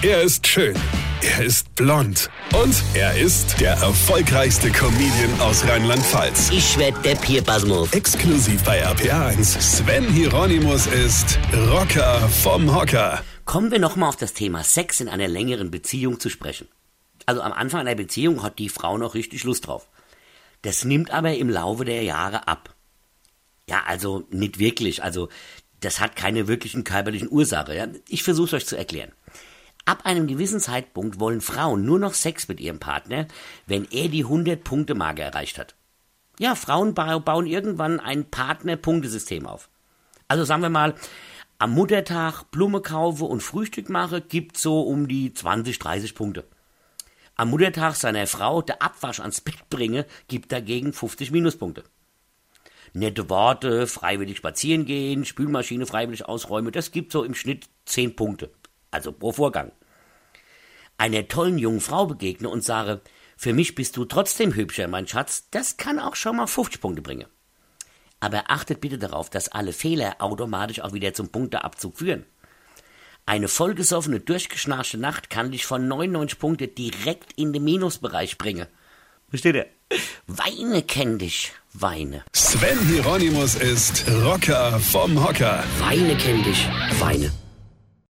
Er ist schön. Er ist blond. Und er ist der erfolgreichste Comedian aus Rheinland-Pfalz. Ich werd der Pierpasmus. Exklusiv bei RPA1. Sven Hieronymus ist Rocker vom Hocker. Kommen wir nochmal auf das Thema Sex in einer längeren Beziehung zu sprechen. Also am Anfang einer Beziehung hat die Frau noch richtig Lust drauf. Das nimmt aber im Laufe der Jahre ab. Ja, also nicht wirklich. Also das hat keine wirklichen körperlichen Ursache. Ja? Ich versuche es euch zu erklären. Ab einem gewissen Zeitpunkt wollen Frauen nur noch Sex mit ihrem Partner, wenn er die 100-Punkte-Marke erreicht hat. Ja, Frauen bauen irgendwann ein Partner-Punktesystem auf. Also sagen wir mal, am Muttertag Blume kaufe und Frühstück mache, gibt so um die 20, 30 Punkte. Am Muttertag seiner Frau der Abwasch ans Bett bringe, gibt dagegen 50 Minuspunkte. Nette Worte, freiwillig spazieren gehen, Spülmaschine freiwillig ausräumen, das gibt so im Schnitt 10 Punkte. Also pro Vorgang einer tollen jungen Frau begegne und sage, für mich bist du trotzdem hübscher, mein Schatz, das kann auch schon mal 50 Punkte bringen. Aber achtet bitte darauf, dass alle Fehler automatisch auch wieder zum Punkteabzug führen. Eine vollgesoffene, durchgeschnarchte Nacht kann dich von 99 Punkte direkt in den Minusbereich bringen. Versteht ihr? Weine kenn dich, weine. Sven Hieronymus ist Rocker vom Hocker. Weine kenn dich, weine.